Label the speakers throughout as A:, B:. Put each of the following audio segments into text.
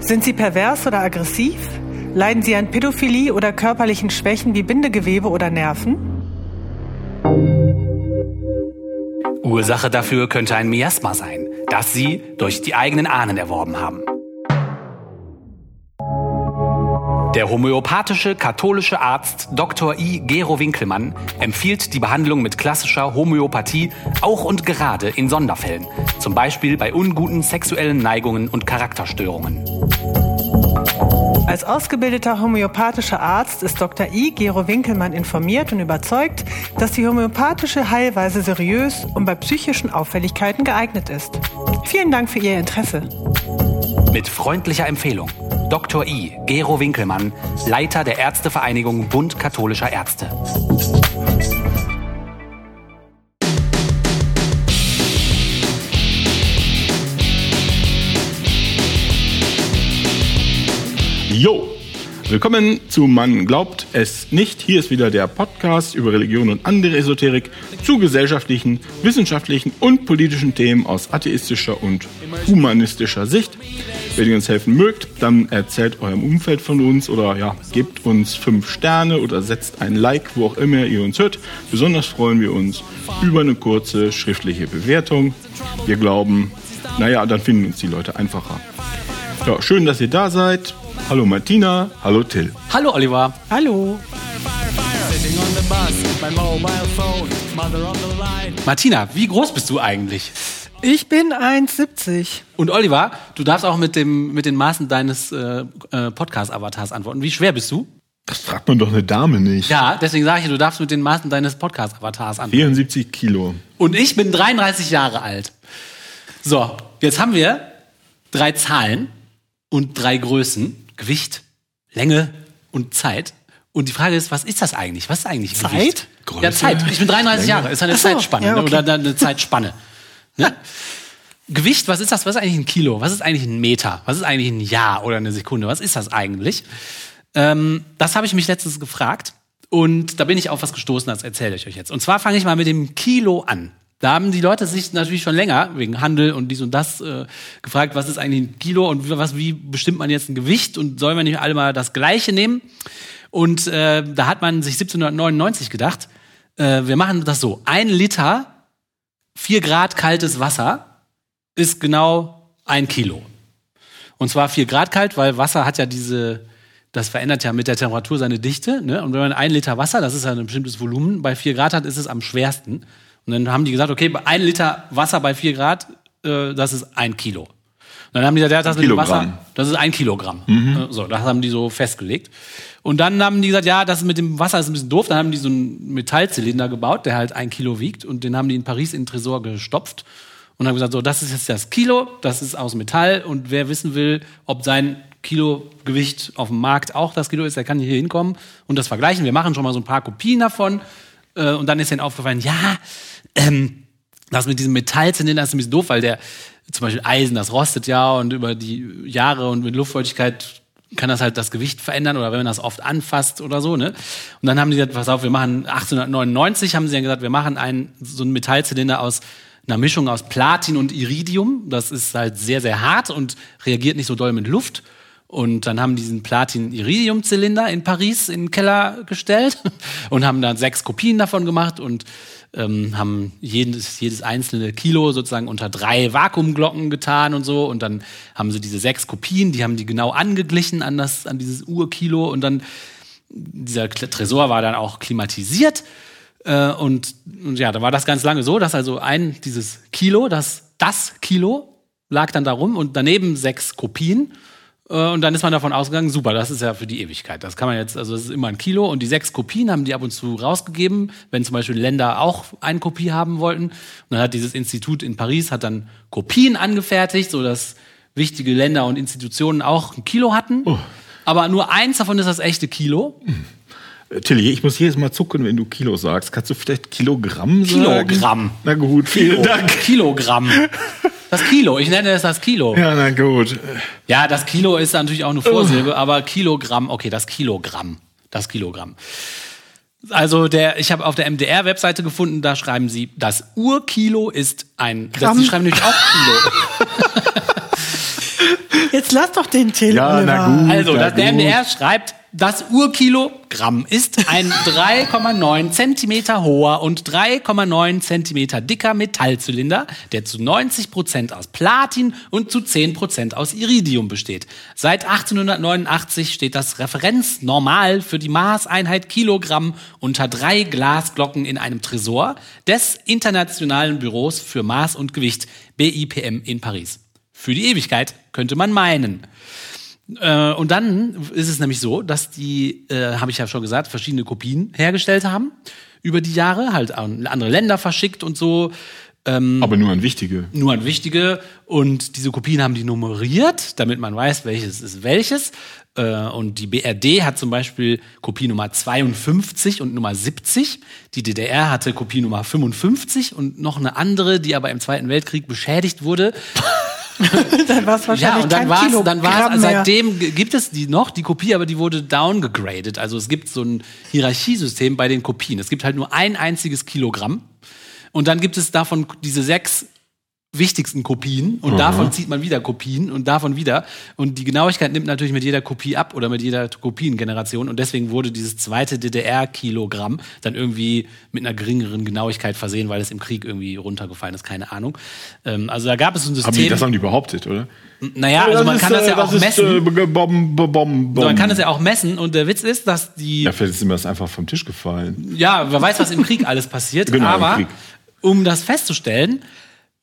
A: Sind Sie pervers oder aggressiv? Leiden Sie an Pädophilie oder körperlichen Schwächen wie Bindegewebe oder Nerven?
B: Ursache dafür könnte ein Miasma sein, das Sie durch die eigenen Ahnen erworben haben. Der homöopathische katholische Arzt Dr. I. Gero Winkelmann empfiehlt die Behandlung mit klassischer Homöopathie auch und gerade in Sonderfällen, zum Beispiel bei unguten sexuellen Neigungen und Charakterstörungen.
A: Als ausgebildeter homöopathischer Arzt ist Dr. I. Gero Winkelmann informiert und überzeugt, dass die homöopathische Heilweise seriös und bei psychischen Auffälligkeiten geeignet ist. Vielen Dank für Ihr Interesse.
B: Mit freundlicher Empfehlung. Dr. I. Gero Winkelmann, Leiter der Ärztevereinigung Bund Katholischer Ärzte.
C: Jo, willkommen zu Man glaubt es nicht. Hier ist wieder der Podcast über Religion und andere Esoterik zu gesellschaftlichen, wissenschaftlichen und politischen Themen aus atheistischer und humanistischer Sicht. Wenn ihr uns helfen mögt, dann erzählt eurem Umfeld von uns oder ja, gebt uns fünf Sterne oder setzt ein Like, wo auch immer ihr uns hört. Besonders freuen wir uns über eine kurze schriftliche Bewertung. Wir glauben, naja, dann finden uns die Leute einfacher. Ja, schön, dass ihr da seid. Hallo Martina, hallo Till.
B: Hallo Oliver.
A: Hallo.
B: Martina, wie groß bist du eigentlich?
A: Ich bin 1,70.
B: Und Oliver, du darfst auch mit, dem, mit den Maßen deines äh, äh, Podcast-Avatars antworten. Wie schwer bist du?
C: Das fragt man doch eine Dame nicht.
B: Ja, deswegen sage ich, du darfst mit den Maßen deines Podcast-Avatars antworten.
C: 74 Kilo.
B: Und ich bin 33 Jahre alt. So, jetzt haben wir drei Zahlen und drei Größen. Gewicht, Länge und Zeit. Und die Frage ist, was ist das eigentlich? Was ist eigentlich
A: Zeit?
B: Gewicht?
C: Größe,
B: ja, Zeit. Ich bin 33
C: Länge.
B: Jahre. Ist eine
A: so,
B: Zeitspanne
A: ja,
B: ne?
A: okay.
B: oder eine Zeitspanne. Ne? Gewicht, was ist das? Was ist eigentlich ein Kilo? Was ist eigentlich ein Meter? Was ist eigentlich ein Jahr oder eine Sekunde? Was ist das eigentlich? Ähm, das habe ich mich letztens gefragt und da bin ich auf was gestoßen, das erzähle ich euch jetzt. Und zwar fange ich mal mit dem Kilo an. Da haben die Leute sich natürlich schon länger wegen Handel und dies und das äh, gefragt, was ist eigentlich ein Kilo und was, wie bestimmt man jetzt ein Gewicht und soll man nicht alle mal das Gleiche nehmen? Und äh, da hat man sich 1799 gedacht, äh, wir machen das so: ein Liter, vier Grad kaltes Wasser ist genau ein Kilo. Und zwar vier Grad kalt, weil Wasser hat ja diese, das verändert ja mit der Temperatur seine Dichte. Ne? Und wenn man ein Liter Wasser, das ist ja ein bestimmtes Volumen, bei vier Grad hat, ist es am schwersten. Und dann haben die gesagt, okay, ein Liter Wasser bei vier Grad, äh, das ist ein Kilo. Und dann haben die gesagt, ja, das mit dem
C: Kilogramm.
B: Wasser, das ist ein Kilogramm. Äh, So, das haben die so festgelegt. Und dann haben die gesagt, ja, das mit dem Wasser ist ein bisschen doof. Dann haben die so einen Metallzylinder gebaut, der halt ein Kilo wiegt. Und den haben die in Paris in den Tresor gestopft. Und haben gesagt, so, das ist jetzt das Kilo, das ist aus Metall. Und wer wissen will, ob sein Kilogewicht auf dem Markt auch das Kilo ist, der kann hier hinkommen und das vergleichen. Wir machen schon mal so ein paar Kopien davon. Äh, Und dann ist ihnen aufgefallen, ja, ähm, das mit diesem Metallzylinder ist ein bisschen doof, weil der zum Beispiel Eisen, das rostet ja und über die Jahre und mit Luftfeuchtigkeit kann das halt das Gewicht verändern oder wenn man das oft anfasst oder so, ne? Und dann haben die gesagt, pass auf, wir machen 1899 haben sie dann gesagt, wir machen einen so einen Metallzylinder aus einer Mischung aus Platin und Iridium. Das ist halt sehr sehr hart und reagiert nicht so doll mit Luft. Und dann haben die diesen Platin-Iridium-Zylinder in Paris in den Keller gestellt und haben dann sechs Kopien davon gemacht und ähm, haben jedes, jedes einzelne Kilo sozusagen unter drei Vakuumglocken getan und so. Und dann haben sie diese sechs Kopien, die haben die genau angeglichen an, das, an dieses Urkilo. Und dann, dieser Tresor war dann auch klimatisiert. Äh, und, und ja, da war das ganz lange so, dass also ein, dieses Kilo, das, das Kilo lag dann da rum und daneben sechs Kopien. Äh, Und dann ist man davon ausgegangen, super, das ist ja für die Ewigkeit. Das kann man jetzt, also das ist immer ein Kilo. Und die sechs Kopien haben die ab und zu rausgegeben, wenn zum Beispiel Länder auch eine Kopie haben wollten. Und dann hat dieses Institut in Paris hat dann Kopien angefertigt, sodass wichtige Länder und Institutionen auch ein Kilo hatten. Aber nur eins davon ist das echte Kilo.
C: Äh, Tilly, ich muss jedes Mal zucken, wenn du Kilo sagst. Kannst du vielleicht Kilogramm sagen?
B: Kilogramm.
C: Na gut, vielen Dank.
B: Kilogramm. Das Kilo, ich nenne es das Kilo.
C: Ja, na gut.
B: Ja, das Kilo ist natürlich auch eine Vorsilbe, aber Kilogramm, okay, das Kilogramm. Das Kilogramm. Also der, ich habe auf der MDR-Webseite gefunden, da schreiben sie, das Urkilo ist ein. Das,
A: Gramm.
B: die schreiben nämlich auch Kilo.
A: Jetzt lass doch den Till,
C: Ja, na gut.
B: Also,
C: na
B: das der. MDR schreibt, das Urkilogramm ist ein 3,9 Zentimeter hoher und 3,9 Zentimeter dicker Metallzylinder, der zu 90 Prozent aus Platin und zu 10 Prozent aus Iridium besteht. Seit 1889 steht das Referenznormal für die Maßeinheit Kilogramm unter drei Glasglocken in einem Tresor des Internationalen Büros für Maß und Gewicht, BIPM in Paris. Für die Ewigkeit könnte man meinen. Äh, und dann ist es nämlich so, dass die, äh, habe ich ja schon gesagt, verschiedene Kopien hergestellt haben über die Jahre, halt an andere Länder verschickt und so,
C: Aber nur an wichtige.
B: nur an wichtige. Und diese Kopien haben die nummeriert, damit man weiß, welches ist welches. Äh, Und die BRD hat zum Beispiel Kopie Nummer 52 und Nummer 70. Die DDR hatte Kopie Nummer 55 und noch eine andere, die aber im Zweiten Weltkrieg beschädigt wurde.
A: Dann war es wahrscheinlich
B: Ja, und dann
A: kein
B: war es,
A: Kilogramm
B: dann war es,
A: mehr.
B: seitdem gibt es die noch, die Kopie, aber die wurde downgegradet. Also es gibt so ein Hierarchiesystem bei den Kopien. Es gibt halt nur ein einziges Kilogramm. Und dann gibt es davon diese sechs wichtigsten Kopien und davon zieht man wieder Kopien und davon wieder. Und die Genauigkeit nimmt natürlich mit jeder Kopie ab oder mit jeder Kopiengeneration. Und deswegen wurde dieses zweite DDR-Kilogramm dann irgendwie mit einer geringeren Genauigkeit versehen, weil es im Krieg irgendwie runtergefallen ist, keine Ahnung. Ähm, also da gab es so ein
C: Haben die,
B: System.
C: das haben die behauptet, oder?
B: naja, also man kann das ja auch messen.
C: Äh, bom, bom, bom,
B: So, man kann das ja auch messen und der Witz ist, dass die,
C: ja,
B: ja,
C: vielleicht ist mir das einfach vom Tisch gefallen.
B: wer weiß, was im Krieg alles passiert,
C: Genau,
B: aber um das festzustellen,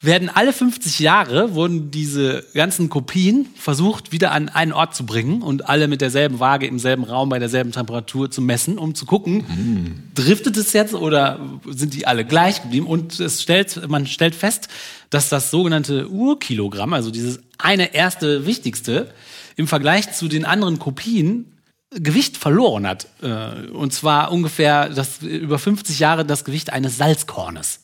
B: werden alle 50 Jahre wurden diese ganzen Kopien versucht wieder an einen Ort zu bringen und alle mit derselben Waage im selben Raum bei derselben Temperatur zu messen, um zu gucken, driftet es jetzt oder sind die alle gleich geblieben? Und es stellt, man stellt fest, dass das sogenannte Urkilogramm, also dieses eine erste wichtigste, im Vergleich zu den anderen Kopien Gewicht verloren hat. Äh, Und zwar ungefähr das, über 50 Jahre das Gewicht eines Salzkornes.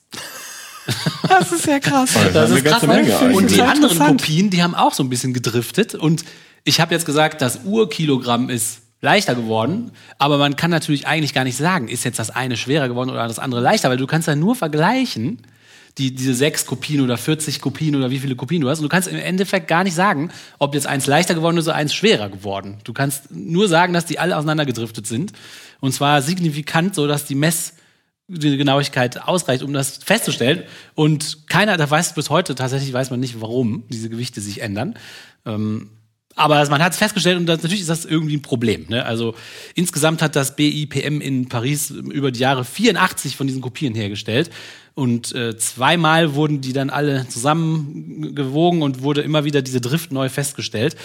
A: Das ist ja krass.
C: Das ist eine ganze
B: ne? Und die anderen. Kopien, die haben auch so ein bisschen gedriftet. Und ich habe jetzt gesagt, das Urkilogramm ist leichter geworden, aber man kann natürlich eigentlich gar nicht sagen, ist jetzt das eine schwerer geworden oder das andere leichter, weil du kannst ja nur vergleichen, die, diese sechs Kopien oder 40 Kopien oder wie viele Kopien du hast. Und du kannst im Endeffekt gar nicht sagen, ob jetzt eins leichter geworden ist oder eins schwerer geworden. Du kannst nur sagen, dass die alle auseinandergedriftet sind. Und zwar signifikant, so dass die Mess die Genauigkeit ausreicht, um das festzustellen. Und keiner, da weiß bis heute tatsächlich weiß man nicht, warum diese Gewichte sich ändern. Ähm, aber man hat es festgestellt und das, natürlich ist das irgendwie ein Problem. Ne? Also insgesamt hat das BIPM in Paris über die Jahre 84 von diesen Kopien hergestellt und äh, zweimal wurden die dann alle zusammengewogen und wurde immer wieder diese Drift neu festgestellt.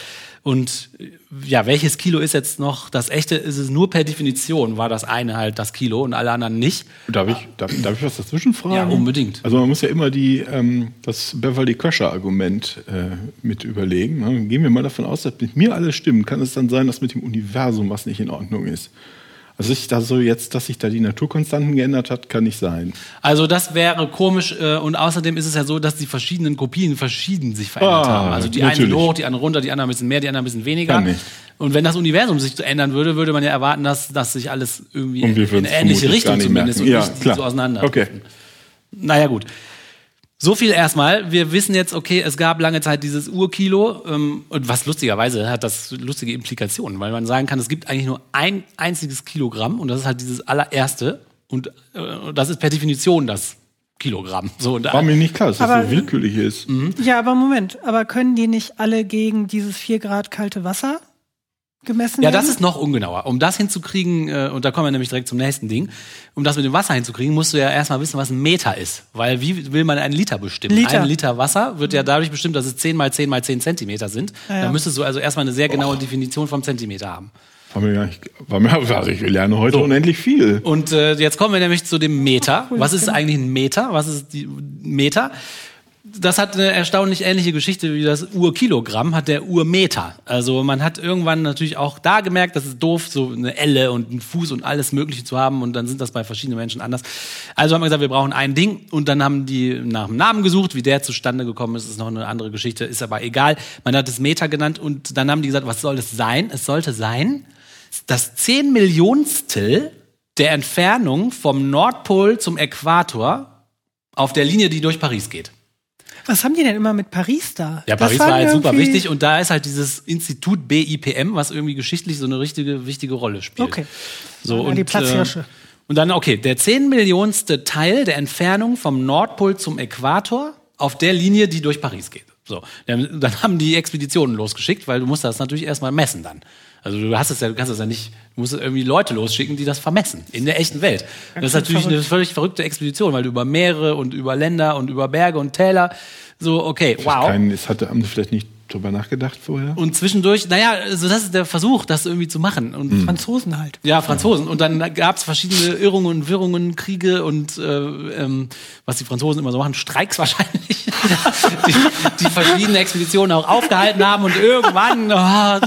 B: Und äh, ja, welches Kilo ist jetzt noch das echte? Ist es nur per Definition war das eine halt das Kilo und alle anderen nicht.
C: Darf ich, darf, darf ich was dazwischen fragen?
B: Ja, unbedingt.
C: Also man muss ja immer die, ähm, das Beverly Crusher-Argument äh, mit überlegen. Ne? Gehen wir mal davon aus, dass mit mir alles stimmt. Kann es dann sein, dass mit dem Universum was nicht in Ordnung ist? Also ich da so jetzt, dass sich da die Naturkonstanten geändert hat, kann nicht sein.
B: Also das wäre komisch äh, und außerdem ist es ja so, dass die verschiedenen Kopien verschieden sich verändert
C: Ah,
B: haben. Also die einen
C: natürlich.
B: sind hoch, die anderen runter, die anderen ein bisschen mehr, die anderen ein bisschen weniger.
C: Kann nicht.
B: Und wenn das Universum sich ändern würde, würde man ja erwarten, dass, dass sich alles irgendwie in eine ähnliche Richtung zumindest
C: merken.
B: und
C: Ja,
B: nicht
C: klar.
B: so auseinander.
C: Okay.
B: Naja, gut. So viel erstmal. Wir wissen jetzt, okay, es gab lange Zeit dieses Urkilo. Ähm, und was lustigerweise hat das lustige Implikationen, weil man sagen kann, es gibt eigentlich nur ein einziges Kilogramm und das ist halt dieses allererste. Und äh, das ist per Definition das Kilogramm. So, und
C: War mir nicht klar, dass das
A: Aber-
C: so willkürlich ist.
A: Ja, aber Moment. Aber können die nicht alle gegen dieses 4 Grad kalte Wasser gemessen
B: Ja, das ist noch ungenauer. Um das hinzukriegen, äh, und da kommen wir nämlich direkt zum nächsten Ding, um das mit dem Wasser hinzukriegen, musst du ja erstmal wissen, was ein Meter ist. Weil wie will man einen Liter bestimmen?
A: Liter.
B: Ein Liter Wasser wird ja dadurch bestimmt, dass es 10 mal 10 mal 10 Zentimeter sind.
A: Ja, ja.
B: Da müsstest du also erstmal eine sehr genaue Definition vom Zentimeter haben.
C: War mir gar nicht, war mir, also ich lerne heute unendlich viel.
B: Und äh, jetzt kommen wir nämlich zu dem Meter. Was ist eigentlich ein Meter? Was ist die Meter? Das hat eine erstaunlich ähnliche Geschichte wie das Urkilogramm, hat der Urmeter. Also man hat irgendwann natürlich auch da gemerkt, das ist doof, so eine Elle und einen Fuß und alles Mögliche zu haben und dann sind das bei verschiedenen Menschen anders. Also haben wir gesagt, wir brauchen ein Ding und dann haben die nach dem Namen gesucht, wie der zustande gekommen ist, ist noch eine andere Geschichte, ist aber egal. Man hat es Meter genannt und dann haben die gesagt, was soll es sein? Es sollte sein, das 10 Millionstel der Entfernung vom Nordpol zum Äquator auf der Linie, die durch Paris geht.
A: Was haben die denn immer mit Paris da?
B: Ja, Paris war halt super wichtig und da ist halt dieses Institut BIPM, was irgendwie geschichtlich so eine richtige, wichtige Rolle spielt.
A: Okay.
B: So,
A: Ja, die
B: und,
A: Platzhirsche.
B: Äh, und dann, okay, der zehn Millionste Teil der Entfernung vom Nordpol zum Äquator auf der Linie, die durch Paris geht. So, dann, dann haben die Expeditionen losgeschickt, weil du musst das natürlich erstmal messen dann. Also du hast es ja, du kannst es ja nicht, du musst irgendwie Leute losschicken, die das vermessen in der echten Welt. das ist natürlich eine
A: verrückt.
B: völlig verrückte Expedition, weil du über Meere und über Länder und über Berge und Täler so, okay, wow.
C: Kein, es hatte, haben sie vielleicht nicht drüber nachgedacht vorher?
B: Und zwischendurch, naja, also das ist der Versuch, das irgendwie zu machen. Und
C: Hm.
A: Franzosen halt.
B: ja, Franzosen. Und dann gab es verschiedene Irrungen und Wirrungen, Kriege und äh, ähm, was die Franzosen immer so machen, Streiks wahrscheinlich, die, die verschiedene Expeditionen auch aufgehalten haben. Und irgendwann oh,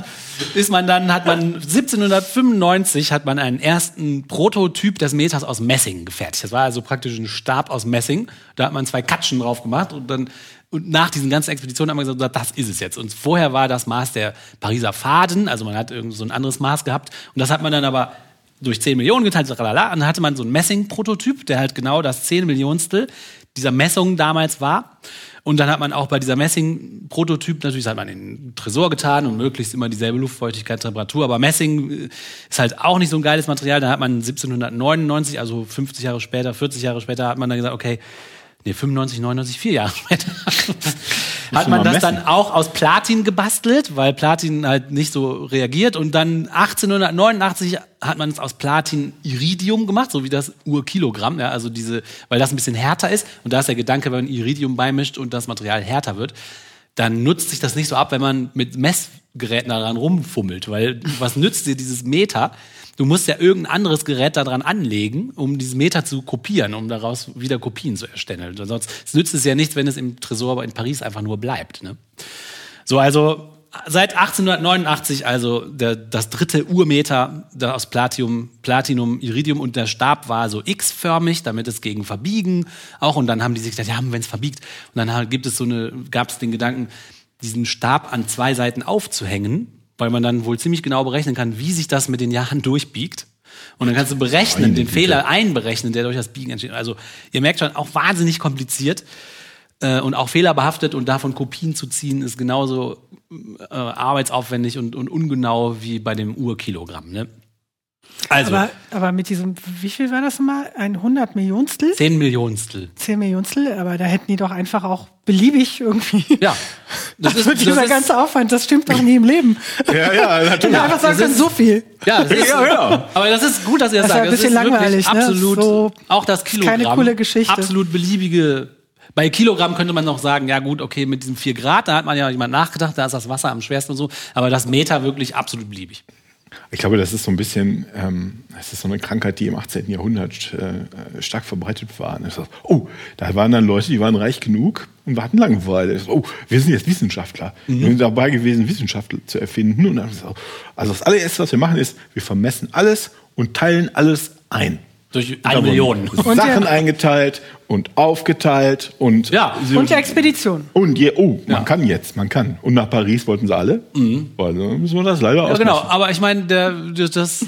B: ist man dann, hat man 1795 hat man einen ersten Prototyp des Meters aus Messing gefertigt. Das war also praktisch ein Stab aus Messing. Da hat man zwei Katschen drauf gemacht und dann und nach diesen ganzen Expeditionen haben wir gesagt, das ist es jetzt. Und vorher war das Maß der Pariser Faden, also man hat irgend so ein anderes Maß gehabt. Und das hat man dann aber durch 10 Millionen geteilt, und dann hatte man so einen Messing-Prototyp, der halt genau das 10 Millionstel dieser Messung damals war. Und dann hat man auch bei dieser Messing-Prototyp, natürlich hat man in den Tresor getan und möglichst immer dieselbe Luftfeuchtigkeit, Temperatur. Aber Messing äh, ist halt auch nicht so ein geiles Material. Da hat man 1799, also 50 Jahre später, 40 Jahre später, hat man dann gesagt, okay, nee, 95, 99, vier Jahre später, hat man das
C: messen.
B: dann auch aus Platin gebastelt, weil Platin halt nicht so reagiert. Und dann 1889 hat man es aus Platin Iridium gemacht, so wie das Urkilogramm, ja, also diese, weil das ein bisschen härter ist. Und da ist der Gedanke, wenn man Iridium beimischt und das Material härter wird, dann nutzt sich das nicht so ab, wenn man mit Messgeräten daran rumfummelt, weil was nützt dir dieses Meter? Du musst ja irgendein anderes Gerät daran anlegen, um dieses Meter zu kopieren, um daraus wieder Kopien zu erstellen. Sonst nützt es ja nichts, wenn es im Tresor in Paris einfach nur bleibt. Ne? So, also seit 1889, also der, das dritte Urmeter aus Platinum, Platinum, Iridium und der Stab war so X-förmig, damit es gegen Verbiegen auch. Und dann haben die sich gedacht, ja, wenn es verbiegt. Und dann gibt es so eine, gab es den Gedanken, diesen Stab an zwei Seiten aufzuhängen, weil man dann wohl ziemlich genau berechnen kann, wie sich das mit den Jahren durchbiegt. Und dann kannst du berechnen, den. Fehler einberechnen, der durch das Biegen entsteht. Also ihr merkt schon, auch wahnsinnig kompliziert äh, und auch fehlerbehaftet und davon Kopien zu ziehen, ist genauso äh, arbeitsaufwendig und, und ungenau wie bei dem Urkilogramm. Ne? Also
A: Aber, aber mit diesem, wie viel war das nochmal? Ein 100 Millionstel?
B: 10 Millionstel.
A: 10 Millionstel, aber da hätten die doch einfach auch beliebig irgendwie.
B: Ja, das
A: Also
B: ist,
A: dieser
B: das ist,
A: ganze Aufwand, das stimmt doch nie im Leben.
C: Ja, ja, natürlich.
A: du einfach sagen
B: ist-
A: so viel.
B: ja, das ist,
C: Ja, ja.
B: aber das ist gut, dass ihr das,
A: Das ist
B: sagt.
A: ein bisschen
B: das ist wirklich
A: langweilig, ne?
B: absolut,
A: So,
B: auch das
A: ist keine
B: Kilogramm,
A: coole Geschichte.
B: absolut beliebige. Bei Kilogramm könnte man noch sagen, ja gut, okay, mit diesem 4 Grad, da hat man ja jemand nachgedacht, da ist das Wasser am schwersten und so, aber das Meter wirklich absolut beliebig.
C: Ich glaube, das ist so ein bisschen, ähm, das ist so eine Krankheit, die im 18. Jahrhundert äh, stark verbreitet war. Heißt, oh, da waren dann Leute, die waren reich genug und hatten Langeweile. Heißt, Oh, wir sind jetzt Wissenschaftler. Wir sind dabei gewesen, Wissenschaft zu erfinden. Und dann, also das allererste, was wir machen, ist, wir vermessen alles und teilen alles ein.
B: Durch eine Million.
A: Und
C: Sachen eingeteilt und aufgeteilt und
B: Ja.
A: Und die Expedition.
C: und je, oh, man
B: Ja.
C: kann jetzt, man kann. Und nach Paris wollten sie alle. Also müssen wir das leider
B: Ja, genau, aber ich meine, der, das,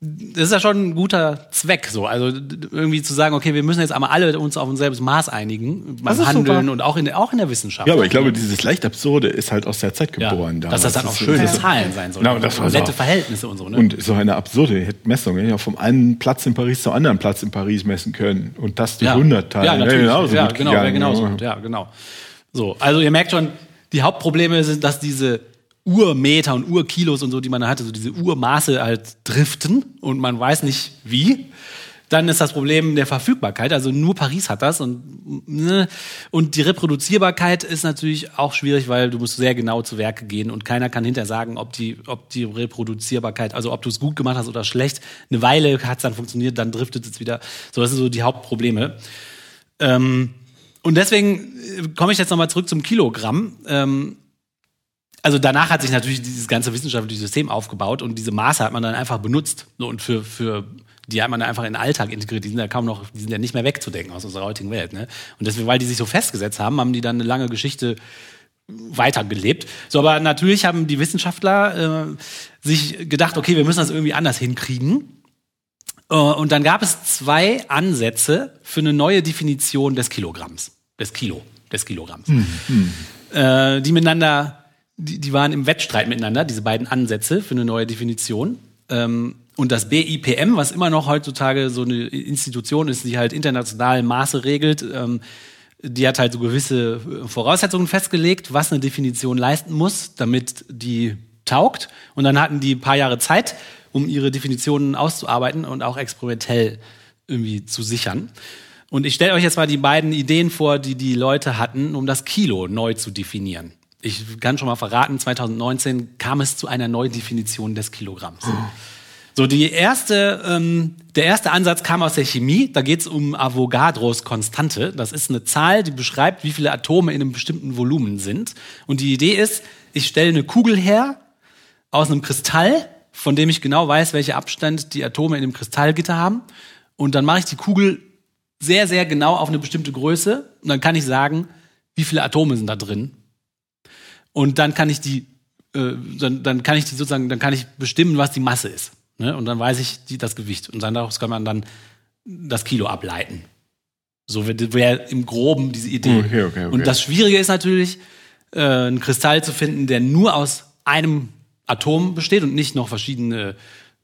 B: das ist ja schon ein guter Zweck, so. Also irgendwie zu sagen, okay, wir müssen jetzt einmal alle uns auf ein selbes Maß einigen, beim Handeln
A: super.
B: und auch in, der- auch in der Wissenschaft.
C: Ja, aber ich glaube, dieses leicht Absurde ist halt aus der Zeit
B: ja,
C: geboren.
B: dass das dann auch schöne Zahlen sein sollen.
C: Genau, das war so.
B: nette Verhältnisse und so, ne?
C: Und so eine absurde Messung. Ja, vom einen Platz in Paris zum anderen Platz in Paris messen können. Und das durch 100 teilen.
B: Ja, natürlich.
C: genauso
B: ja,
C: gut
B: genau, wäre
C: gegangen,
B: genauso
C: ja.
B: gut. Ja, genau. So, also ihr merkt schon, die Hauptprobleme sind, dass diese Urmeter und Urkilos und so, die man da hatte, so diese Urmaße halt driften und man weiß nicht wie. Dann ist das Problem der Verfügbarkeit, also nur Paris hat das und ne, und die Reproduzierbarkeit ist natürlich auch schwierig, weil du musst sehr genau zu Werke gehen und keiner kann hinterher sagen, ob die ob die Reproduzierbarkeit, also ob du es gut gemacht hast oder schlecht. Eine Weile hat es dann funktioniert, dann driftet es wieder. So, das sind so die Hauptprobleme. Ähm, und deswegen äh, komme ich jetzt nochmal zurück zum Kilogramm. Ähm, also danach hat sich natürlich dieses ganze wissenschaftliche System aufgebaut und diese Maße hat man dann einfach benutzt. Und für, für die hat man dann einfach in den Alltag integriert. Die sind ja kaum noch, die sind ja nicht mehr wegzudenken aus unserer heutigen Welt. Ne? Und deswegen, weil die sich so festgesetzt haben, haben die dann eine lange Geschichte weitergelebt. So, aber natürlich haben die Wissenschaftler äh, sich gedacht, okay, wir müssen das irgendwie anders hinkriegen. Äh, Und dann gab es zwei Ansätze für eine neue Definition des Kilogramms, des Kilo. des Kilogramms. Mhm. Äh, die miteinander, die, die waren im Wettstreit miteinander, diese beiden Ansätze für eine neue Definition. Ähm, und das BIPM, was immer noch heutzutage so eine Institution ist, die halt international Maße regelt, ähm, die hat halt so gewisse Voraussetzungen festgelegt, was eine Definition leisten muss, damit die taugt. Und dann hatten die ein paar Jahre Zeit, um ihre Definitionen auszuarbeiten und auch experimentell irgendwie zu sichern. Und ich stelle euch jetzt mal die beiden Ideen vor, die die Leute hatten, um das Kilo neu zu definieren. Ich kann schon mal verraten, 2019 kam es zu einer Neudefinition des Kilogramms. Oh. So, die erste, ähm, der erste Ansatz kam aus der Chemie. Da geht es um Avogadros Konstante. Das ist eine Zahl, die beschreibt, wie viele Atome in einem bestimmten Volumen sind. Und die Idee ist, ich stelle eine Kugel her aus einem Kristall, von dem ich genau weiß, welcher Abstand die Atome in dem Kristallgitter haben. Und dann mache ich die Kugel sehr, sehr genau auf eine bestimmte Größe. Und dann kann ich sagen, wie viele Atome sind da drin. Und dann kann ich die, äh, dann, dann kann ich die sozusagen, dann kann ich bestimmen, was die Masse ist. Ne? Und dann weiß ich die, das Gewicht. Und daraus kann man dann das Kilo ableiten. So wäre im Groben diese Idee. Okay, okay, okay. Und das Schwierige ist natürlich, äh, einen Kristall zu finden, der nur aus einem Atom besteht und nicht noch verschiedene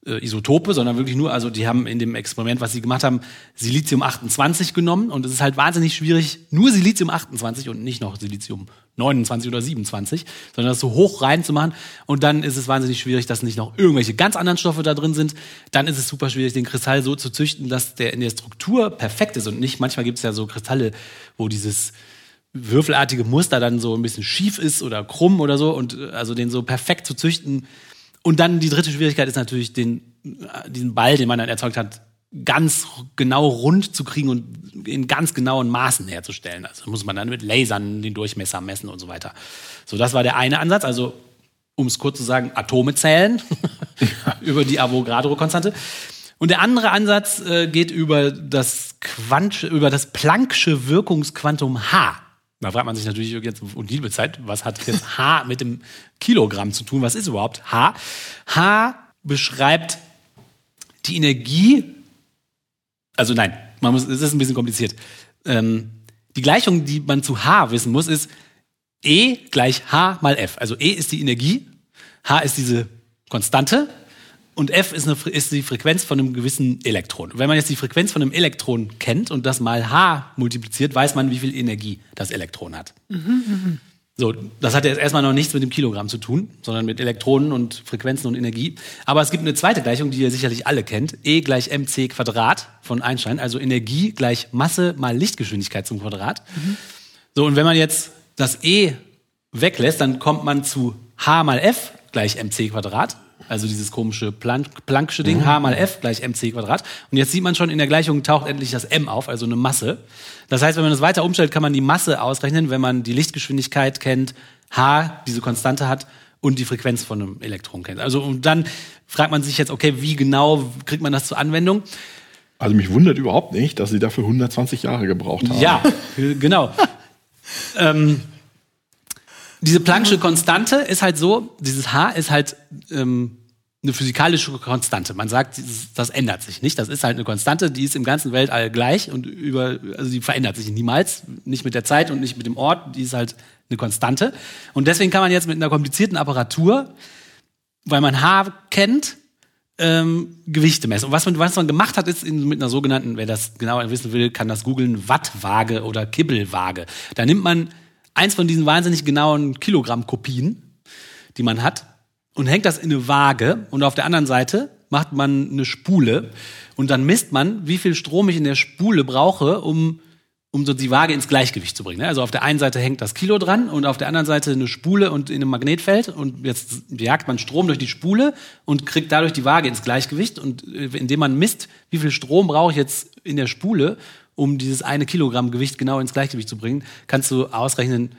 B: äh, Isotope, sondern wirklich nur, also die haben in dem Experiment, was sie gemacht haben, Silizium 28 genommen und es ist halt wahnsinnig schwierig, nur Silizium 28 und nicht noch Silizium 29 oder 27, sondern das so hoch reinzumachen und dann ist es wahnsinnig schwierig, dass nicht noch irgendwelche ganz anderen Stoffe da drin sind. Dann ist es super schwierig, den Kristall so zu züchten, dass der in der Struktur perfekt ist und nicht, manchmal gibt es ja so Kristalle, wo dieses würfelartige Muster dann so ein bisschen schief ist oder krumm oder so und äh, also den so perfekt zu züchten, und dann die dritte Schwierigkeit ist natürlich, den, diesen Ball, den man dann erzeugt hat, ganz genau rund zu kriegen und in ganz genauen Maßen herzustellen. Also muss man dann mit Lasern den Durchmesser messen und so weiter. So, das war der eine Ansatz. Also, um es kurz zu sagen, Atome zählen über die Avogadro-Konstante. Und der andere Ansatz äh, geht über das Quant über das Planck'sche Wirkungsquantum H. Da fragt man sich natürlich jetzt und liebe Zeit, was hat jetzt H mit dem Kilogramm zu tun? Was ist überhaupt H? H beschreibt die Energie, also nein, man muss, es ist ein bisschen kompliziert. Ähm, die Gleichung, die man zu H wissen muss, ist E gleich H mal F. Also E ist die Energie, H ist diese Konstante und F ist, eine, ist, die Frequenz von einem gewissen Elektron. wenn man jetzt die Frequenz von einem Elektron kennt und das mal H multipliziert, weiß man, wie viel Energie das Elektron hat. Mhm, so, das hat jetzt erstmal noch nichts mit dem Kilogramm zu tun, sondern mit Elektronen und Frequenzen und Energie. Aber es gibt eine zweite Gleichung, die ihr sicherlich alle kennt. E gleich mc Quadrat von Einstein, also Energie gleich Masse mal Lichtgeschwindigkeit zum Quadrat. Mhm. So, und wenn man jetzt das E weglässt, dann kommt man zu H mal F gleich mc Quadrat. Also dieses komische Planck, Planck'sche Ding, mhm. H mal F gleich mc Quadrat. Und jetzt sieht man schon, in der Gleichung taucht endlich das m auf, also eine Masse. Das heißt, wenn man das weiter umstellt, kann man die Masse ausrechnen, wenn man die Lichtgeschwindigkeit kennt, H, diese Konstante hat und die Frequenz von einem Elektron kennt. Also und dann fragt man sich jetzt, okay, wie genau kriegt man das zur Anwendung?
C: Also mich wundert überhaupt nicht, dass sie dafür 120 Jahre gebraucht haben.
B: Ja, genau. ähm, diese Planck'sche Konstante ist halt so, dieses H ist halt ähm, eine physikalische Konstante. Man sagt, das ändert sich nicht. Das ist halt eine Konstante, die ist im ganzen Weltall gleich und über, also die verändert sich niemals, nicht mit der Zeit und nicht mit dem Ort. Die ist halt eine Konstante. Und deswegen kann man jetzt mit einer komplizierten Apparatur, weil man H kennt, ähm, Gewichte messen. Und was man, was man gemacht hat, ist in, mit einer sogenannten, wer das genauer wissen will, kann das googeln, Wattwaage oder Kibbelwaage. Da nimmt man eins von diesen wahnsinnig genauen Kilogrammkopien, die man hat, und hängt das in eine Waage und auf der anderen Seite macht man eine Spule und dann misst man, wie viel Strom ich in der Spule brauche, um, um so die Waage ins Gleichgewicht zu bringen. Ne? Also auf der einen Seite hängt das Kilo dran und auf der anderen Seite eine Spule und in einem Magnetfeld und jetzt jagt man Strom durch die Spule und kriegt dadurch die Waage ins Gleichgewicht und äh, indem man misst, wie viel Strom brauche ich jetzt in der Spule, um dieses eine Kilogramm Gewicht genau ins Gleichgewicht zu bringen, kannst du ausrechnen,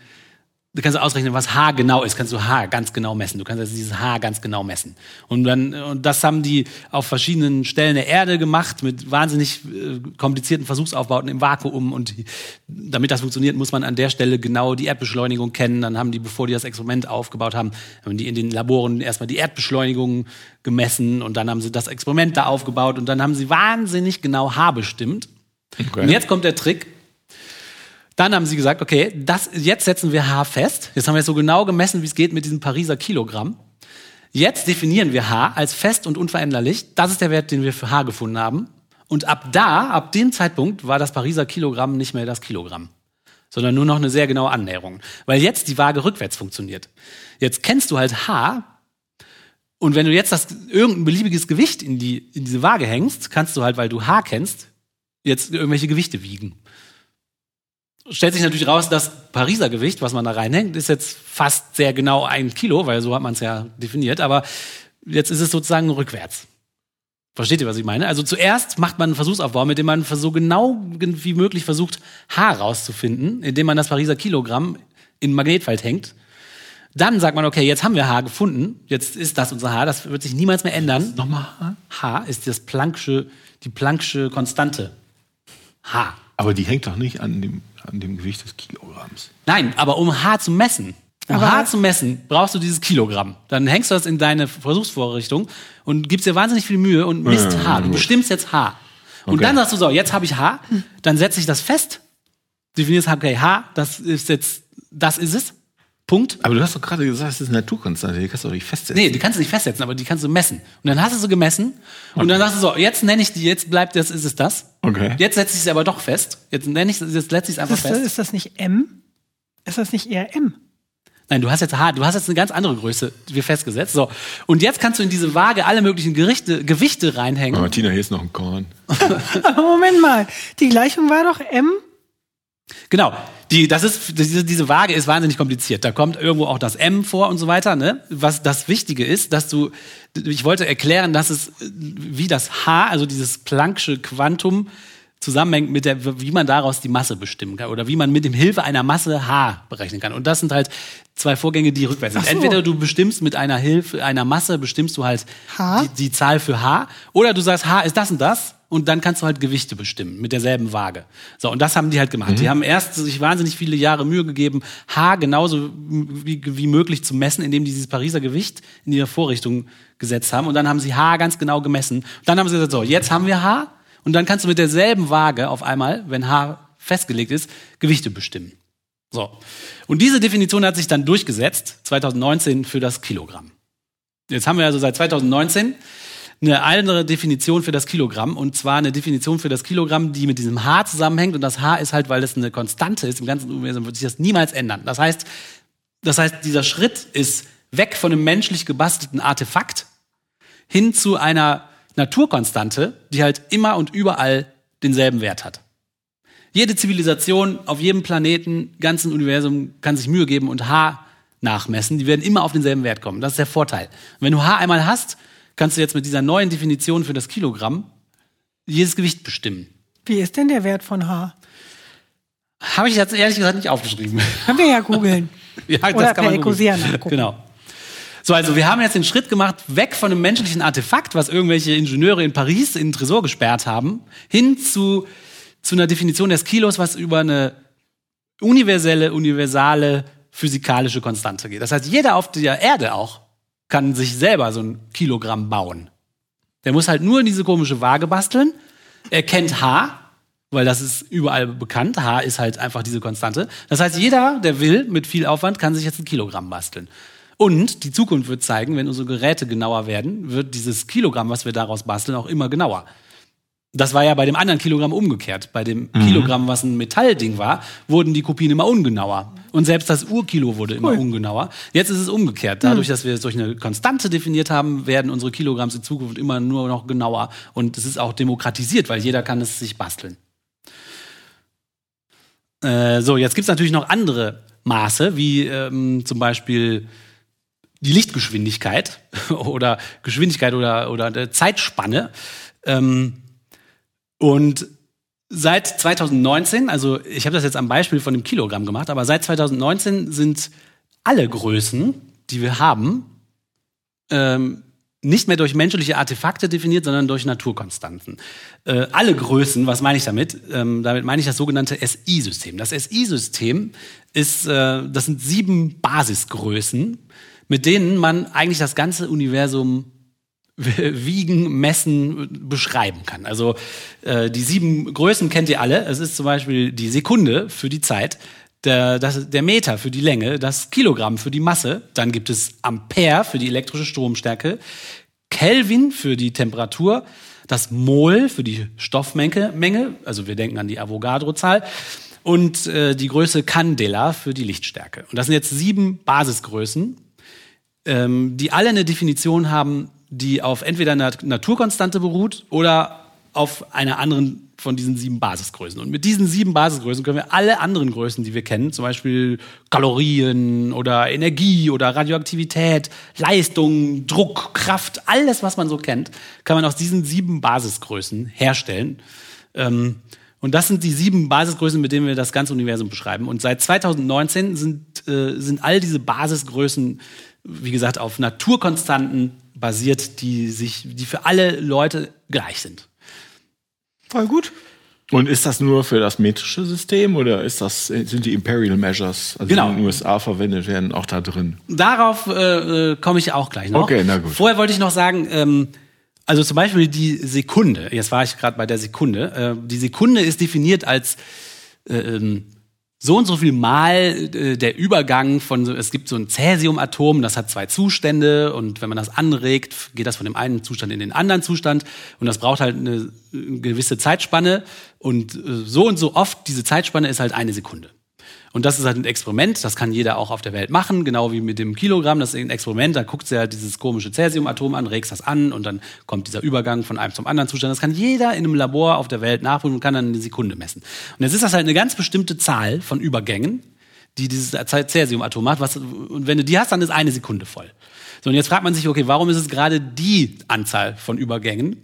B: du kannst ausrechnen, was H genau ist, kannst du H ganz genau messen. Du kannst also dieses H ganz genau messen. Und dann, und das haben die auf verschiedenen Stellen der Erde gemacht mit wahnsinnig äh, komplizierten Versuchsaufbauten im Vakuum. Und damit das funktioniert, muss man an der Stelle genau die Erdbeschleunigung kennen. Dann haben die, bevor die das Experiment aufgebaut haben, haben die in den Laboren erstmal die Erdbeschleunigung gemessen und dann haben sie das Experiment da aufgebaut und dann haben sie wahnsinnig genau H bestimmt. Okay. Und jetzt kommt der Trick. Dann haben sie gesagt, okay, das, jetzt setzen wir H fest. Jetzt haben wir so genau gemessen, wie es geht mit diesem Pariser Kilogramm. Jetzt definieren wir H als fest und unveränderlich. Das ist der Wert, den wir für H gefunden haben. Und ab da, ab dem Zeitpunkt, war das Pariser Kilogramm nicht mehr das Kilogramm, sondern nur noch eine sehr genaue Annäherung. Weil jetzt die Waage rückwärts funktioniert. Jetzt kennst du halt H. Und wenn du jetzt das, irgendein beliebiges Gewicht in, die, in diese Waage hängst, kannst du halt, weil du H kennst, jetzt irgendwelche Gewichte wiegen stellt sich natürlich raus, das Pariser Gewicht, was man da reinhängt, ist jetzt fast sehr genau ein Kilo, weil so hat man es ja definiert. Aber jetzt ist es sozusagen rückwärts. Versteht ihr, was ich meine? Also zuerst macht man einen Versuchsaufbau, mit dem man so genau wie möglich versucht, H rauszufinden, indem man das Pariser Kilogramm in Magnetfeld hängt. Dann sagt man, okay, jetzt haben wir H gefunden, jetzt ist das unser H, das wird sich niemals mehr ändern.
C: Nochmal H?
B: H ist das Planck'sche, die Planck'sche Konstante. H.
C: Aber die hängt doch nicht an dem an dem Gewicht des Kilogramms.
B: Nein, aber um H zu messen, um aber H zu messen, brauchst du dieses Kilogramm. Dann hängst du das in deine Versuchsvorrichtung und gibst dir wahnsinnig viel Mühe und misst ja, H. Du bestimmst jetzt H. Und okay. dann sagst du so, jetzt habe ich H, dann setze ich das fest, definierst okay, H, das ist jetzt, das ist es. Punkt.
C: Aber du hast doch gerade gesagt, es ist eine Naturkonstante, die kannst du doch nicht festsetzen.
B: Nee, die kannst du nicht festsetzen, aber die kannst du messen. Und dann hast du sie gemessen okay. und dann sagst du so, jetzt nenne ich die, jetzt bleibt das, ist es das.
C: Okay.
B: Jetzt setze ich sie aber doch fest. Jetzt nenne ich jetzt setze ich es einfach
A: ist,
B: fest.
A: Ist das nicht M? Ist das nicht eher M?
B: Nein, du hast jetzt H, du hast jetzt eine ganz andere Größe wir festgesetzt. So. Und jetzt kannst du in diese Waage alle möglichen Gerichte, Gewichte reinhängen.
C: Aber Martina, hier ist noch ein Korn.
A: aber Moment mal, die Gleichung war doch M
B: Genau. Die, das ist, diese, diese Waage ist wahnsinnig kompliziert. Da kommt irgendwo auch das M vor und so weiter. Ne? Was das Wichtige ist, dass du, ich wollte erklären, dass es wie das H, also dieses Planck'sche Quantum, zusammenhängt mit der, wie man daraus die Masse bestimmen kann oder wie man mit dem Hilfe einer Masse H berechnen kann. Und das sind halt zwei Vorgänge, die rückwärts sind. So. Entweder du bestimmst mit einer Hilfe einer Masse bestimmst du halt die, die Zahl für H, oder du sagst H ist das und das und dann kannst du halt Gewichte bestimmen mit derselben Waage. So, und das haben die halt gemacht. Mhm. Die haben erst sich wahnsinnig viele Jahre Mühe gegeben, H genauso wie, wie möglich zu messen, indem die dieses Pariser Gewicht in ihre Vorrichtung gesetzt haben. Und dann haben sie H ganz genau gemessen. Und dann haben sie gesagt, so, jetzt haben wir H. Und dann kannst du mit derselben Waage auf einmal, wenn H festgelegt ist, Gewichte bestimmen. So. Und diese Definition hat sich dann durchgesetzt, 2019 für das Kilogramm. Jetzt haben wir also seit 2019 eine andere Definition für das Kilogramm und zwar eine Definition für das Kilogramm, die mit diesem H zusammenhängt und das H ist halt, weil das eine Konstante ist im ganzen Universum, wird sich das niemals ändern. Das heißt, das heißt, dieser Schritt ist weg von einem menschlich gebastelten Artefakt hin zu einer Naturkonstante, die halt immer und überall denselben Wert hat. Jede Zivilisation auf jedem Planeten, ganzen Universum kann sich Mühe geben und H nachmessen. Die werden immer auf denselben Wert kommen. Das ist der Vorteil. Und wenn du H einmal hast, kannst du jetzt mit dieser neuen Definition für das Kilogramm jedes Gewicht bestimmen.
A: Wie ist denn der Wert von H?
B: Habe ich jetzt ehrlich gesagt nicht aufgeschrieben.
A: Können wir ja googeln.
B: ja, das
A: Oder
B: kann
A: per Ecosia nachgucken.
B: Genau. So, also wir haben jetzt den Schritt gemacht, weg von einem menschlichen Artefakt, was irgendwelche Ingenieure in Paris in den Tresor gesperrt haben, hin zu, zu einer Definition des Kilos, was über eine universelle, universale physikalische Konstante geht. Das heißt, jeder auf der Erde auch kann sich selber so ein Kilogramm bauen. Der muss halt nur in diese komische Waage basteln. Er kennt H, weil das ist überall bekannt. H ist halt einfach diese Konstante. Das heißt, jeder, der will, mit viel Aufwand, kann sich jetzt ein Kilogramm basteln. Und die Zukunft wird zeigen, wenn unsere Geräte genauer werden, wird dieses Kilogramm, was wir daraus basteln, auch immer genauer. Das war ja bei dem anderen Kilogramm umgekehrt. Bei dem mhm. Kilogramm, was ein Metallding war, wurden die Kopien immer ungenauer. Und selbst das Urkilo wurde immer cool. ungenauer. Jetzt ist es umgekehrt. Dadurch, mhm. dass wir es durch eine Konstante definiert haben, werden unsere Kilogramms in Zukunft immer nur noch genauer. Und es ist auch demokratisiert, weil jeder kann es sich basteln. Äh, so, jetzt gibt es natürlich noch andere Maße, wie ähm, zum Beispiel die Lichtgeschwindigkeit oder Geschwindigkeit oder, oder Zeitspanne. Ähm, und seit 2019, also ich habe das jetzt am Beispiel von dem Kilogramm gemacht, aber seit 2019 sind alle Größen, die wir haben, ähm, nicht mehr durch menschliche Artefakte definiert, sondern durch Naturkonstanten. Äh, alle Größen, was meine ich damit? Ähm, damit meine ich das sogenannte SI-System. Das SI-System ist, äh, das sind sieben Basisgrößen, mit denen man eigentlich das ganze Universum wiegen, messen, beschreiben kann. Also äh, die sieben Größen kennt ihr alle. Es ist zum Beispiel die Sekunde für die Zeit, der, das, der Meter für die Länge, das Kilogramm für die Masse, dann gibt es Ampere für die elektrische Stromstärke, Kelvin für die Temperatur, das Mol für die Stoffmenge, Menge, also wir denken an die Avogadro-Zahl, und äh, die Größe Candela für die Lichtstärke. Und das sind jetzt sieben Basisgrößen, ähm, die alle eine Definition haben, die auf entweder einer Naturkonstante beruht oder auf einer anderen von diesen sieben Basisgrößen. Und mit diesen sieben Basisgrößen können wir alle anderen Größen, die wir kennen, zum Beispiel Kalorien oder Energie oder Radioaktivität, Leistung, Druck, Kraft, alles, was man so kennt, kann man aus diesen sieben Basisgrößen herstellen. Ähm, und das sind die sieben Basisgrößen, mit denen wir das ganze Universum beschreiben. Und seit 2019 sind, äh, sind all diese Basisgrößen, wie gesagt, auf Naturkonstanten basiert, die sich, die für alle Leute gleich sind.
C: Voll gut. Und ist das nur für das metrische System oder ist das, sind die Imperial Measures, also
B: genau.
C: die in den USA verwendet werden, auch da drin?
B: Darauf äh, äh, komme ich auch gleich noch.
C: Okay, na gut.
B: Vorher wollte ich noch sagen, ähm, also zum Beispiel die Sekunde, jetzt war ich gerade bei der Sekunde, äh, die Sekunde ist definiert als äh, ähm, so und so viel Mal äh, der Übergang von, es gibt so ein Cäsiumatom, das hat zwei Zustände und wenn man das anregt, geht das von dem einen Zustand in den anderen Zustand und das braucht halt eine, eine gewisse Zeitspanne und äh, so und so oft diese Zeitspanne ist halt eine Sekunde. Und das ist halt ein Experiment, das kann jeder auch auf der Welt machen, genau wie mit dem Kilogramm. Das ist ein Experiment, da guckt sie halt dieses komische Cäsiumatom an, regst das an und dann kommt dieser Übergang von einem zum anderen Zustand. Das kann jeder in einem Labor auf der Welt nachprüfen und kann dann eine Sekunde messen. Und jetzt ist das halt eine ganz bestimmte Zahl von Übergängen, die dieses Cäsiumatom hat. Was, und wenn du die hast, dann ist eine Sekunde voll. So, und jetzt fragt man sich, okay, warum ist es gerade die Anzahl von Übergängen?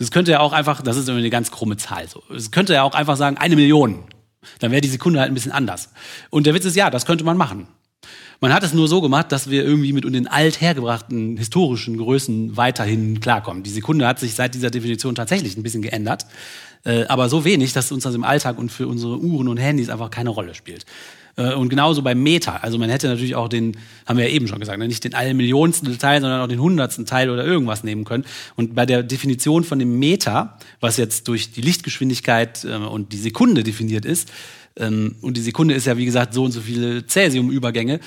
B: Das könnte ja auch einfach, das ist eine ganz krumme Zahl. So. Es könnte ja auch einfach sagen, eine Million dann wäre die Sekunde halt ein bisschen anders. Und der Witz ist, ja, das könnte man machen. Man hat es nur so gemacht, dass wir irgendwie mit den althergebrachten historischen Größen weiterhin klarkommen. Die Sekunde hat sich seit dieser Definition tatsächlich ein bisschen geändert, äh, aber so wenig, dass uns das im Alltag und für unsere Uhren und Handys einfach keine Rolle spielt. Äh, und genauso beim Meter. Also man hätte natürlich auch den, haben wir ja eben schon gesagt, ne, nicht den Millionsten Teil, sondern auch den hundertsten Teil oder irgendwas nehmen können. Und bei der Definition von dem Meter, was jetzt durch die Lichtgeschwindigkeit äh, und die Sekunde definiert ist, ähm, und die Sekunde ist ja, wie gesagt, so und so viele Cäsiumübergänge,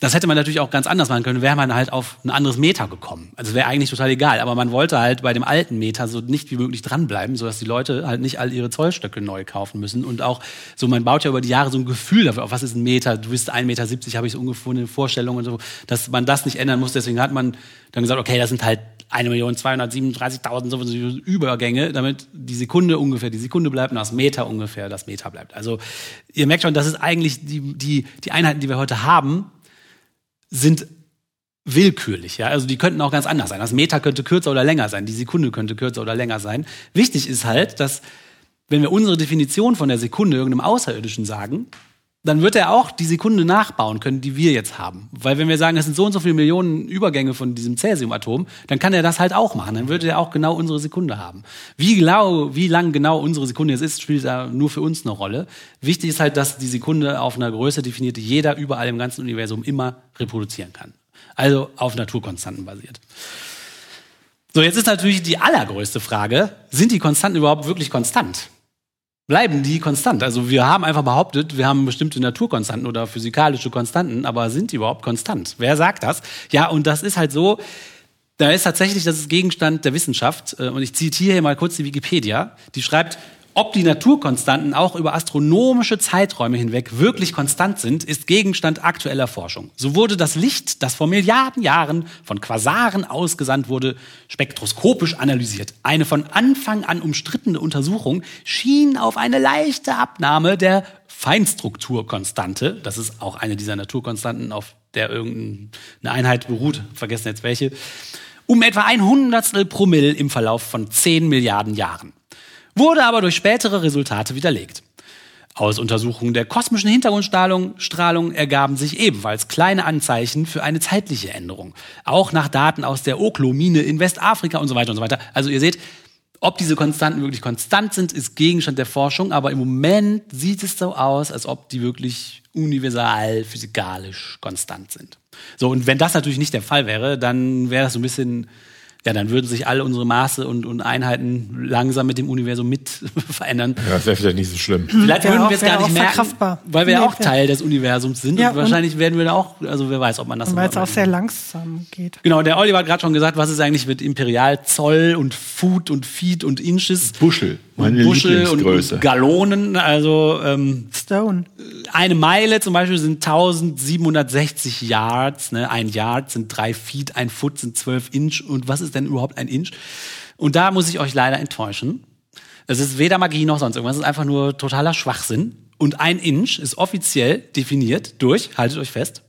B: das hätte man natürlich auch ganz anders machen können, wäre man halt auf ein anderes Meter gekommen. Also wäre eigentlich total egal. Aber man wollte halt bei dem alten Meter so nicht wie möglich dranbleiben, sodass die Leute halt nicht all ihre Zollstöcke neu kaufen müssen. Und auch so, man baut ja über die Jahre so ein Gefühl dafür, auf was ist ein Meter, du bist 1,70 Meter, habe ich so ungefähr eine Vorstellung und so, dass man das nicht ändern muss. Deswegen hat man dann gesagt, okay, das sind halt 1.237.000 so Übergänge, damit die Sekunde ungefähr die Sekunde bleibt und das Meter ungefähr das Meter bleibt. Also ihr merkt schon, das ist eigentlich die, die, die Einheiten, die wir heute haben, sind willkürlich. Ja? Also die könnten auch ganz anders sein. Das Meter könnte kürzer oder länger sein, die Sekunde könnte kürzer oder länger sein. Wichtig ist halt, dass wenn wir unsere Definition von der Sekunde irgendeinem Außerirdischen sagen, dann wird er auch die Sekunde nachbauen können, die wir jetzt haben. Weil wenn wir sagen, es sind so und so viele Millionen Übergänge von diesem Cäsiumatom, dann kann er das halt auch machen. Dann würde er auch genau unsere Sekunde haben. Wie genau, wie lang genau unsere Sekunde jetzt ist, spielt da nur für uns eine Rolle. Wichtig ist halt, dass die Sekunde auf einer Größe definiert, die jeder überall im ganzen Universum immer reproduzieren kann. Also auf Naturkonstanten basiert. So, jetzt ist natürlich die allergrößte Frage, sind die Konstanten überhaupt wirklich konstant? Bleiben die konstant. Also wir haben einfach behauptet, wir haben bestimmte Naturkonstanten oder physikalische Konstanten, aber sind die überhaupt konstant? Wer sagt das? Ja, und das ist halt so, da ist tatsächlich, das ist Gegenstand der Wissenschaft, äh, und ich zitiere hier mal kurz die Wikipedia, die schreibt, ob die Naturkonstanten auch über astronomische Zeiträume hinweg wirklich konstant sind, ist Gegenstand aktueller Forschung. So wurde das Licht, das vor Milliarden Jahren von Quasaren ausgesandt wurde, spektroskopisch analysiert. Eine von Anfang an umstrittene Untersuchung schien auf eine leichte Abnahme der Feinstrukturkonstante, das ist auch eine dieser Naturkonstanten, auf der irgendeine Einheit beruht, vergessen jetzt welche, um etwa ein Hundertstel Promille im Verlauf von 10 Milliarden Jahren wurde aber durch spätere Resultate widerlegt. Aus Untersuchungen der kosmischen Hintergrundstrahlung Strahlung ergaben sich ebenfalls kleine Anzeichen für eine zeitliche Änderung. Auch nach Daten aus der Oklo-Mine in Westafrika und so weiter und so weiter. Also ihr seht, ob diese Konstanten wirklich konstant sind, ist Gegenstand der Forschung, aber im Moment sieht es so aus, als ob die wirklich universal physikalisch konstant sind. So, und wenn das natürlich nicht der Fall wäre, dann wäre das so ein bisschen ja, dann würden sich alle unsere Maße und, und Einheiten langsam mit dem Universum mit verändern.
C: Ja, das wäre vielleicht nicht so schlimm.
B: Vielleicht würden wir es gar nicht
A: auch
B: merken,
A: verkraftbar.
B: weil wir ja
A: Nee,
B: auch Teil des Universums sind.
A: Ja,
B: und wahrscheinlich werden wir da auch, also wer weiß, ob man das
A: Weil es
B: so
A: auch sehr langsam geht.
B: Genau, der Oliver hat gerade schon gesagt, was ist eigentlich mit Imperial Zoll und Foot und Feet und Inches?
C: Buschel, meine
B: Buschel und, und Gallonen, also ähm,
A: Stone.
B: eine Meile zum Beispiel sind 1760 Yards, ne? ein Yard sind drei Feet, ein Foot sind 12 Inch und was ist denn überhaupt ein Inch? Und da muss ich euch leider enttäuschen. Es ist weder Magie noch sonst irgendwas, es ist einfach nur totaler Schwachsinn. Und ein Inch ist offiziell definiert durch, haltet euch fest,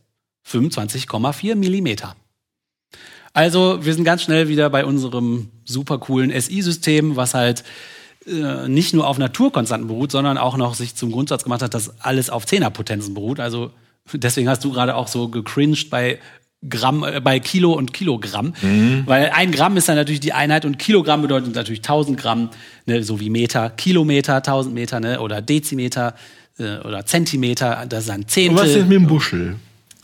B: 25,4 Millimeter. Also wir sind ganz schnell wieder bei unserem super coolen SI-System, was halt äh, nicht nur auf Naturkonstanten beruht, sondern auch noch sich zum Grundsatz gemacht hat, dass alles auf Zehnerpotenzen beruht. Also deswegen hast du gerade auch so gecringed bei Gramm, äh, bei Kilo und Kilogramm, weil ein Gramm ist dann natürlich die Einheit und Kilogramm bedeutet natürlich 1000 Gramm, ne, so wie Meter, Kilometer, 1000 Meter, ne, oder Dezimeter äh, oder Zentimeter, das ist ein
C: Und
B: Zehntel
C: was ist mit dem Buschel?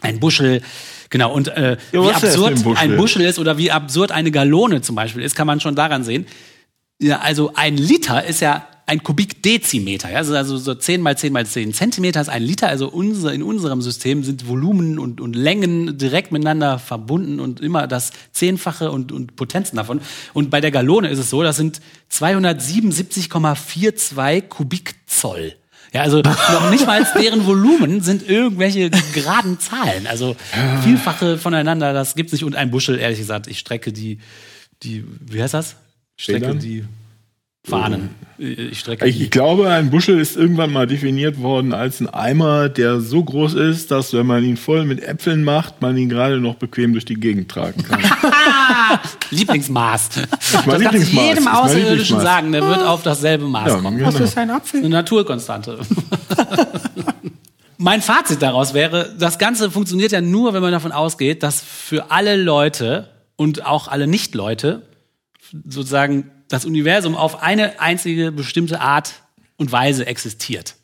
B: ein Buschel. Genau, und äh,
C: Ja,
B: wie absurd
C: Buschel?
B: ein Buschel ist oder wie absurd eine Gallone zum Beispiel ist, kann man schon daran sehen. Ja, also ein Liter ist ja ein Kubikdezimeter. Ja? Also, also so 10 mal 10 mal 10 Zentimeter ist ein Liter. Also unser, in unserem System sind Volumen und, und Längen direkt miteinander verbunden und immer das Zehnfache und, und Potenzen davon. Und bei der Gallone ist es so, das sind 277,42 Kubikzoll. Ja, also noch nicht mal deren Volumen sind irgendwelche geraden Zahlen. Also vielfache voneinander, das gibt's nicht. Und ein Buschel, ehrlich gesagt, ich strecke die, die, wie heißt das? Ich strecke die Fahnen. Ich strecke
C: Ich,
B: die.
C: ich glaube, ein Buschel ist irgendwann mal definiert worden als ein Eimer, der so groß ist, dass wenn man ihn voll mit Äpfeln macht, man ihn gerade noch bequem durch die Gegend tragen kann.
B: Lieblingsmaß. Das
C: mein
B: kannst du
C: Lieblingsmaß.
B: jedem Außerirdischen sagen, der wird auf dasselbe Maß
C: ja,
B: kommen.
A: Was
C: genau.
A: ist ein
B: Eine
A: Apfel?
B: Naturkonstante. mein Fazit daraus wäre, das Ganze funktioniert ja nur, wenn man davon ausgeht, dass für alle Leute und auch alle Nicht-Leute sozusagen das Universum auf eine einzige bestimmte Art und Weise existiert.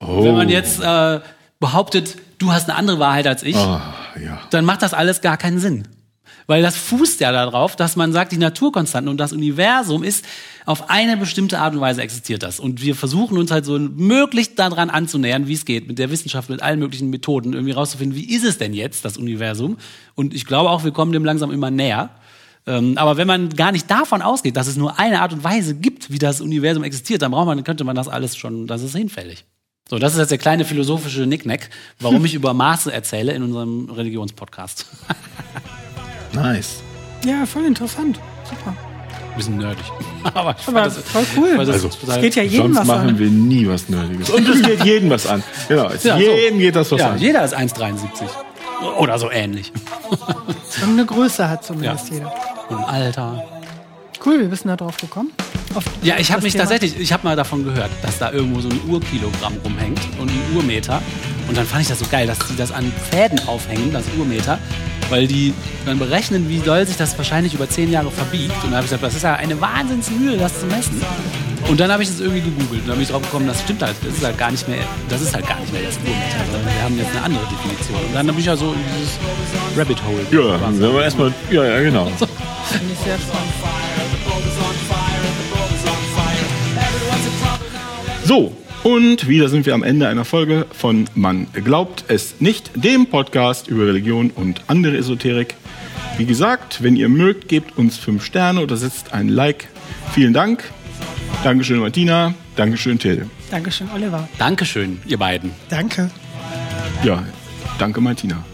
C: Oh.
B: Wenn man jetzt äh, behauptet, du hast eine andere Wahrheit als ich,
C: Ah, ja.
B: dann macht das alles gar keinen Sinn. Weil das fußt ja darauf, dass man sagt, die Naturkonstanten und das Universum ist auf eine bestimmte Art und Weise existiert das. Und wir versuchen uns halt so möglichst daran anzunähern, wie es geht, mit der Wissenschaft, mit allen möglichen Methoden, irgendwie rauszufinden, wie ist es denn jetzt, das Universum? Und ich glaube auch, wir kommen dem langsam immer näher. Ähm, aber wenn man gar nicht davon ausgeht, dass es nur eine Art und Weise gibt, wie das Universum existiert, dann braucht man, könnte man das alles schon, das ist hinfällig. So, das ist jetzt der kleine philosophische Nicknack, warum ich über Maße erzähle in unserem Religionspodcast.
C: Nice.
A: Ja, voll interessant. Super.
B: Ein bisschen nerdig. Aber ich
A: Aber
B: das,
A: voll cool.
B: weil das
C: Also,
B: total-
A: Es geht ja jedem
C: Sonst
A: was
C: machen
A: an.
C: wir nie was Nerdiges. Und es geht jedem was an. Genau,
B: Ja, so.
C: jedem geht das was
B: ja,
C: an.
B: jeder ist 1,73. Oder so ähnlich.
A: Irgendeine Größe hat zumindest
B: Ja.
A: jeder.
B: Und Alter.
A: Cool, wir bist da drauf gekommen. Auf
B: Ja, ich habe mich
A: Thema.
B: tatsächlich, ich habe mal davon gehört, dass da irgendwo so ein Urkilogramm rumhängt und ein Urmeter. Und dann fand ich das so geil, dass die das an Fäden aufhängen, das Urmeter, weil die dann berechnen, wie doll sich das wahrscheinlich über zehn Jahre verbiegt. Und da habe ich gesagt, das ist ja eine Wahnsinnsmühe, das zu messen. Und dann habe ich es irgendwie gegoogelt und dann bin ich drauf gekommen, das stimmt halt, das ist halt gar nicht mehr, das ist halt gar nicht mehr das Urmeter, sondern wir haben jetzt eine andere Definition. Und dann bin ich ja so in dieses Rabbit Hole.
C: Ja, wenn wir erstmal, ja, ja, genau.
A: Finde ich sehr spannend.
C: So, und wieder sind wir am Ende einer Folge von Man glaubt es nicht, dem Podcast über Religion und andere Esoterik. Wie gesagt, wenn ihr mögt, gebt uns fünf Sterne oder setzt ein Like. Vielen Dank. Dankeschön, Martina. Dankeschön, Till.
A: Dankeschön, Oliver.
B: Dankeschön, ihr beiden.
A: Danke.
C: Ja, danke, Martina.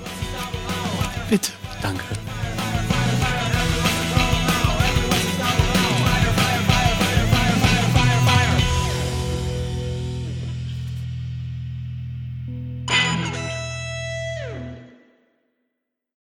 A: Bitte.
B: Danke.